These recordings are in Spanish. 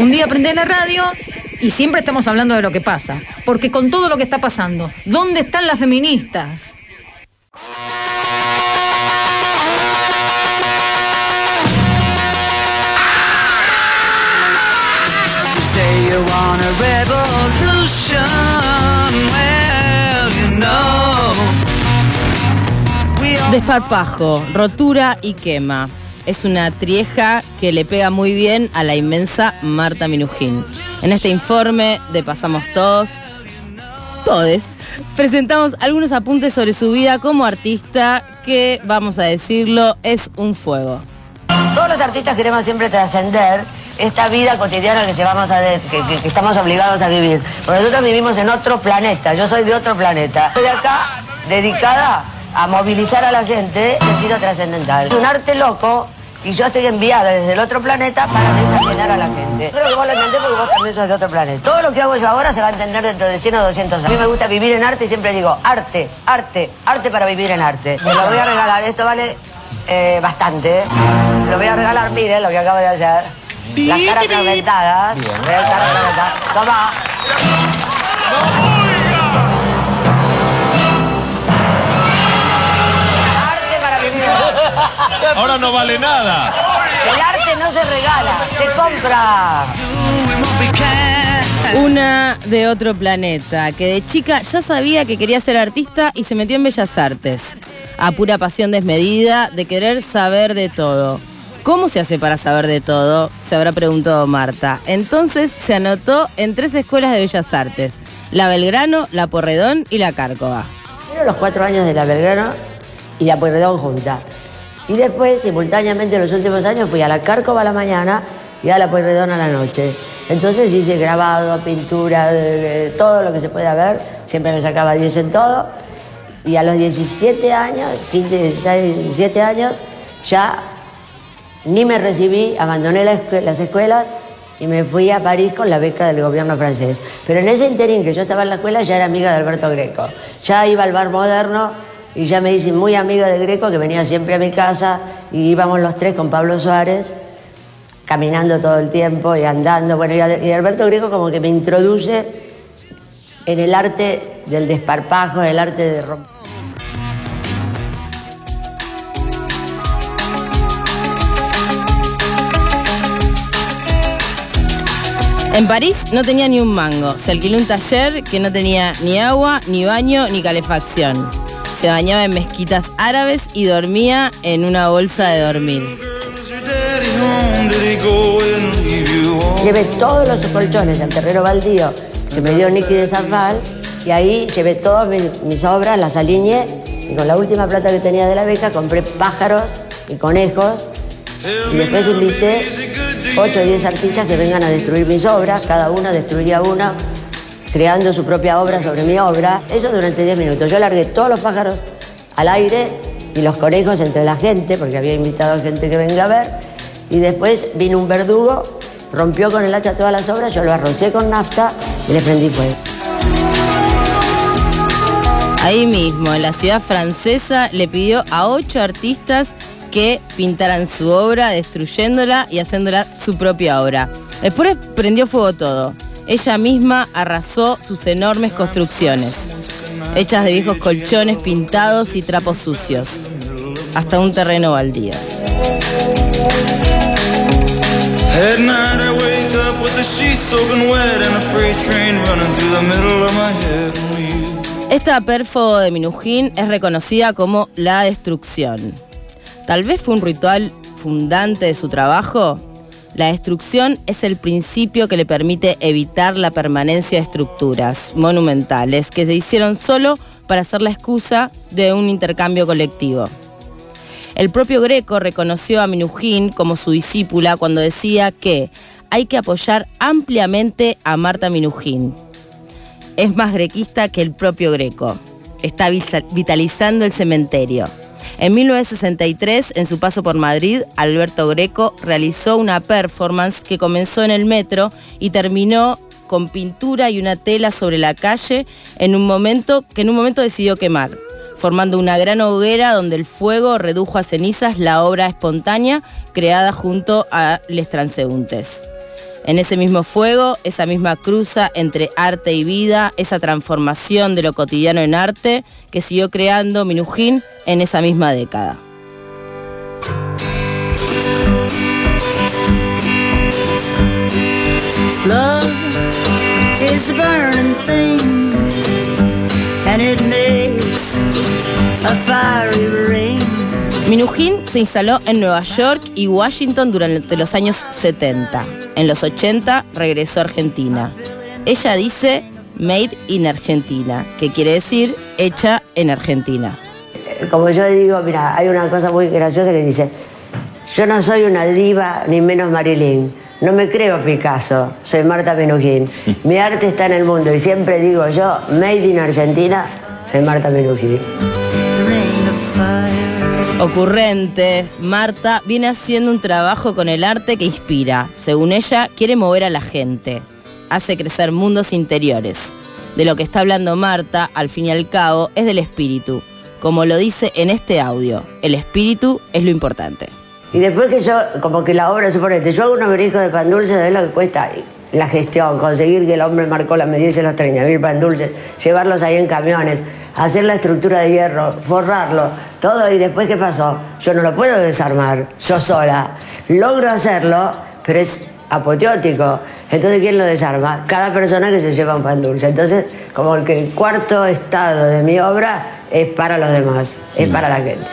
Un día prendés la radio y siempre estamos hablando de lo que pasa. Porque con todo lo que está pasando, ¿dónde están las feministas? Desparpajo, rotura y quema. Es una trieja que le pega muy bien a la inmensa Marta Minujín. En este informe de Pasamos Todos, todes, presentamos algunos apuntes sobre su vida como artista que, vamos a decirlo, es un fuego. Todos los artistas queremos siempre trascender esta vida cotidiana que llevamos a que, que, estamos obligados a vivir. Nosotros vivimos en otro planeta, yo soy de otro planeta. Estoy acá dedicada a movilizar a la gente de vida trascendental. Un arte loco y yo estoy enviada desde el otro planeta para desayunar a la gente. Creo que vos lo entendés porque vos también sos de otro planeta. Todo lo que hago yo ahora se va a entender dentro de 100 o 200 años. A mí me gusta vivir en arte y siempre digo, arte, arte, arte para vivir en arte. Te lo voy a regalar, esto vale eh, bastante. Te lo voy a regalar, miren lo que acabo de hacer. Las caras fragmentadas. Las caras fragmentadas. Toma. Ahora no vale nada. El arte no se regala, se compra. Una de otro planeta, que de chica ya sabía que quería ser artista y se metió en Bellas Artes. A pura pasión desmedida de querer saber de todo. ¿Cómo se hace para saber de todo? Se habrá preguntado Marta. Entonces se anotó en tres escuelas de Bellas Artes, la Belgrano, la Porredón y la Cárcova. Fueron los cuatro años de la Belgrano y la Porredón juntas. Y después, simultáneamente, en los últimos años fui a la Cárcova a la mañana y a la Pueyrredón a la noche. Entonces hice grabado, pintura, todo lo que se pueda ver. Siempre me sacaba 10 en todo. Y a los 17 años, 15, 16, 17 años, ya ni me recibí, abandoné las escuelas y me fui a París con la beca del gobierno francés. Pero en ese interín que yo estaba en la escuela ya era amiga de Alberto Greco. Ya iba al bar moderno y ya me hice muy amiga de Greco, que venía siempre a mi casa, y íbamos los tres con Pablo Suárez, caminando todo el tiempo y andando. Bueno, y Alberto Greco como que me introduce en el arte del desparpajo, en el arte de romper. En París no tenía ni un mango. Se alquiló un taller que no tenía ni agua, ni baño, ni calefacción se bañaba en mezquitas árabes y dormía en una bolsa de dormir. Llevé todos los colchones al terreno baldío que me dio Nicky de Zafal y ahí llevé todas mis, obras, las alineé y con la última plata que tenía de la beca compré pájaros y conejos y después invité 8 o 10 artistas que vengan a destruir mis obras, cada una destruiría una creando su propia obra sobre mi obra. Eso durante 10 minutos. Yo largué todos los pájaros al aire y los conejos entre la gente, porque había invitado a gente que venga a ver. Y después vino un verdugo, rompió con el hacha todas las obras, yo lo arrocé con nafta y le prendí fuego. Ahí mismo, en la ciudad francesa, le pidió a ocho artistas que pintaran su obra, destruyéndola y haciéndola su propia obra. Después prendió fuego todo ella misma arrasó sus enormes construcciones, hechas de viejos colchones pintados y trapos sucios, hasta un terreno baldío. Esta perfo de Minujín es reconocida como la destrucción. Tal vez fue un ritual fundante de su trabajo, la destrucción es el principio que le permite evitar la permanencia de estructuras monumentales que se hicieron solo para ser la excusa de un intercambio colectivo. El propio Greco reconoció a Minujín como su discípula cuando decía que hay que apoyar ampliamente a Marta Minujín. Es más grequista que el propio Greco. Está vitalizando el cementerio. En 1963, en su paso por Madrid, Alberto Greco realizó una performance que comenzó en el metro y terminó con pintura y una tela sobre la calle en un momento que en un momento decidió quemar, formando una gran hoguera donde el fuego redujo a cenizas la obra espontánea creada junto a Les Transeúntes. En ese mismo fuego, esa misma cruza entre arte y vida, esa transformación de lo cotidiano en arte que siguió creando Minujín en esa misma década. Minujín se instaló en Nueva York y Washington durante los años 70. En los 80 regresó a Argentina. Ella dice Made in Argentina, que quiere decir hecha en Argentina. Como yo digo, mira, hay una cosa muy graciosa que dice, yo no soy una diva ni menos Marilyn, no me creo Picasso, soy Marta Minujín. Mi arte está en el mundo y siempre digo yo, Made in Argentina, soy Marta Minujín. Ocurrente, Marta viene haciendo un trabajo con el arte que inspira. Según ella, quiere mover a la gente. Hace crecer mundos interiores. De lo que está hablando Marta, al fin y al cabo, es del espíritu. Como lo dice en este audio, el espíritu es lo importante. Y después que yo, como que la obra, suponete, yo hago unos beriscos de pan dulce, ¿sabes lo que cuesta? La gestión, conseguir que el hombre marcó la medida de los 30.000 pan dulces, llevarlos ahí en camiones, hacer la estructura de hierro, forrarlo, todo. Y después, ¿qué pasó? Yo no lo puedo desarmar, yo sola. Logro hacerlo, pero es apoteótico. Entonces, ¿quién lo desarma? Cada persona que se lleva un pan dulce. Entonces, como que el cuarto estado de mi obra es para los demás, es para la gente.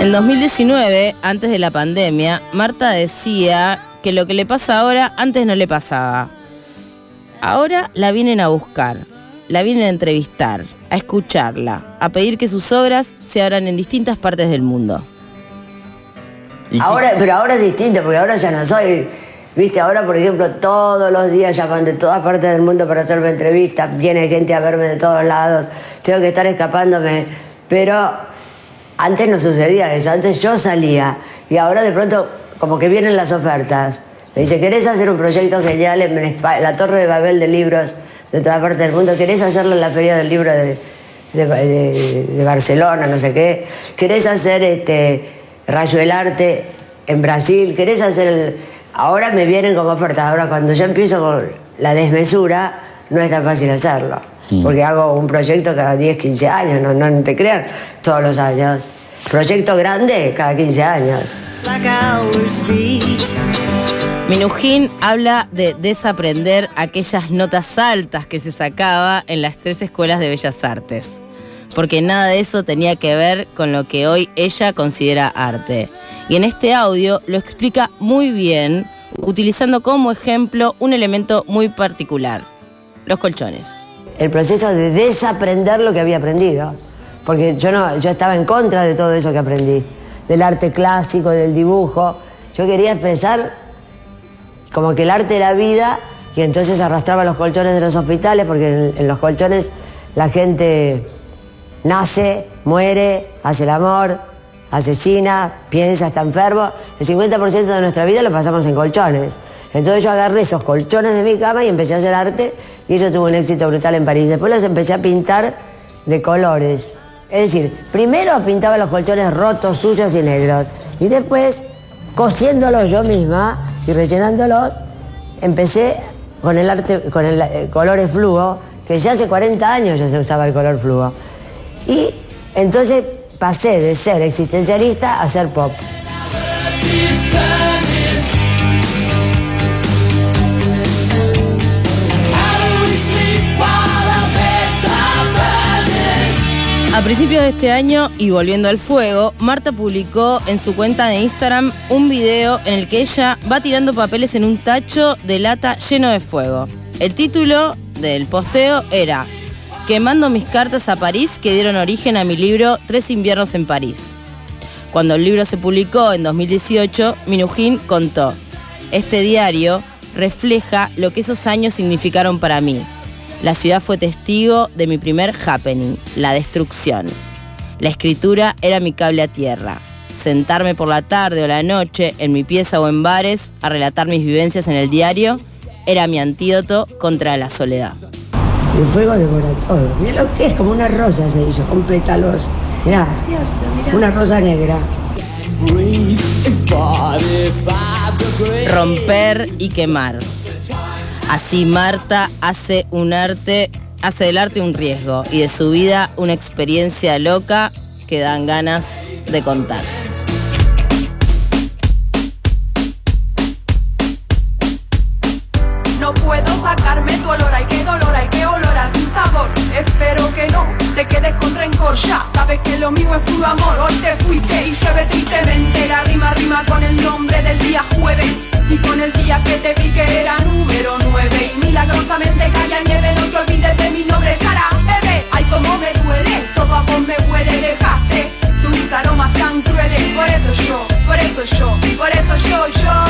En 2019, antes de la pandemia, Marta decía que lo que le pasa ahora antes no le pasaba. Ahora la vienen a buscar la vienen a entrevistar, a escucharla, a pedir que sus obras se abran en distintas partes del mundo. Ahora, pero ahora es distinto, porque ahora ya no soy. Viste, ahora por ejemplo, todos los días llaman de todas partes del mundo para hacerme entrevistas, viene gente a verme de todos lados, tengo que estar escapándome. Pero antes no sucedía eso, antes yo salía y ahora de pronto como que vienen las ofertas. Me dice, ¿querés hacer un proyecto genial en la Torre de Babel de libros? De toda parte del mundo. ¿Querés hacerlo en la Feria del Libro de, de, Barcelona, no sé qué? ¿Querés hacer este Rayo del Arte en Brasil? ¿Querés hacer Ahora me vienen como ofertas. Ahora cuando yo empiezo con la desmesura, no es tan fácil hacerlo. Mm. Porque hago un proyecto cada 10, 15 años, no, no te crean, todos los años. Proyecto grande cada 15 años. Minujín habla de desaprender aquellas notas altas que se sacaba en las tres escuelas de bellas artes, porque nada de eso tenía que ver con lo que hoy ella considera arte. Y en este audio lo explica muy bien, utilizando como ejemplo un elemento muy particular, los colchones. El proceso de desaprender lo que había aprendido, porque yo, no, yo estaba en contra de todo eso que aprendí, del arte clásico, del dibujo. Yo quería expresar como que el arte era vida y entonces arrastraba los colchones de los hospitales porque en, los colchones la gente nace, muere, hace el amor, asesina, piensa, está enfermo. El 50% de nuestra vida lo pasamos en colchones. Entonces yo agarré esos colchones de mi cama y empecé a hacer arte y eso tuvo un éxito brutal en París. Después los empecé a pintar de colores. Es decir, primero pintaba los colchones rotos, sucios y negros. Y después, cosiéndolos yo misma, y rellenándolos, empecé con el arte, con el eh, colores fluo, que ya hace 40 años ya se usaba el color fluo. Y entonces pasé de ser existencialista a ser pop. Principios de este año y volviendo al fuego, Marta publicó en su cuenta de Instagram un video en el que ella va tirando papeles en un tacho de lata lleno de fuego. El título del posteo era Quemando mis cartas a París que dieron origen a mi libro Tres inviernos en París. Cuando el libro se publicó en 2018, Minujín contó, este diario refleja lo que esos años significaron para mí la ciudad fue testigo de mi primer happening, la destrucción. La escritura era mi cable a tierra. Sentarme por la tarde o la noche en mi pieza o en bares a relatar mis vivencias en el diario era mi antídoto contra la soledad. El fuego devora todo. Mira lo que es, como una rosa se hizo, con pétalos. Mirá, una rosa negra. romper y quemar. Así Marta hace un arte, hace del arte un riesgo y de su vida una experiencia loca que dan ganas de contar. No puedo sacarme tu olor, ay qué dolor, ay qué olor a tu sabor. Espero que no te quedes con rencor, ya sabes que lo mío es puro amor. Hoy te fuiste y llueve tristemente, la rima rima con el nombre del día jueves. yo. Y por eso yo, yo.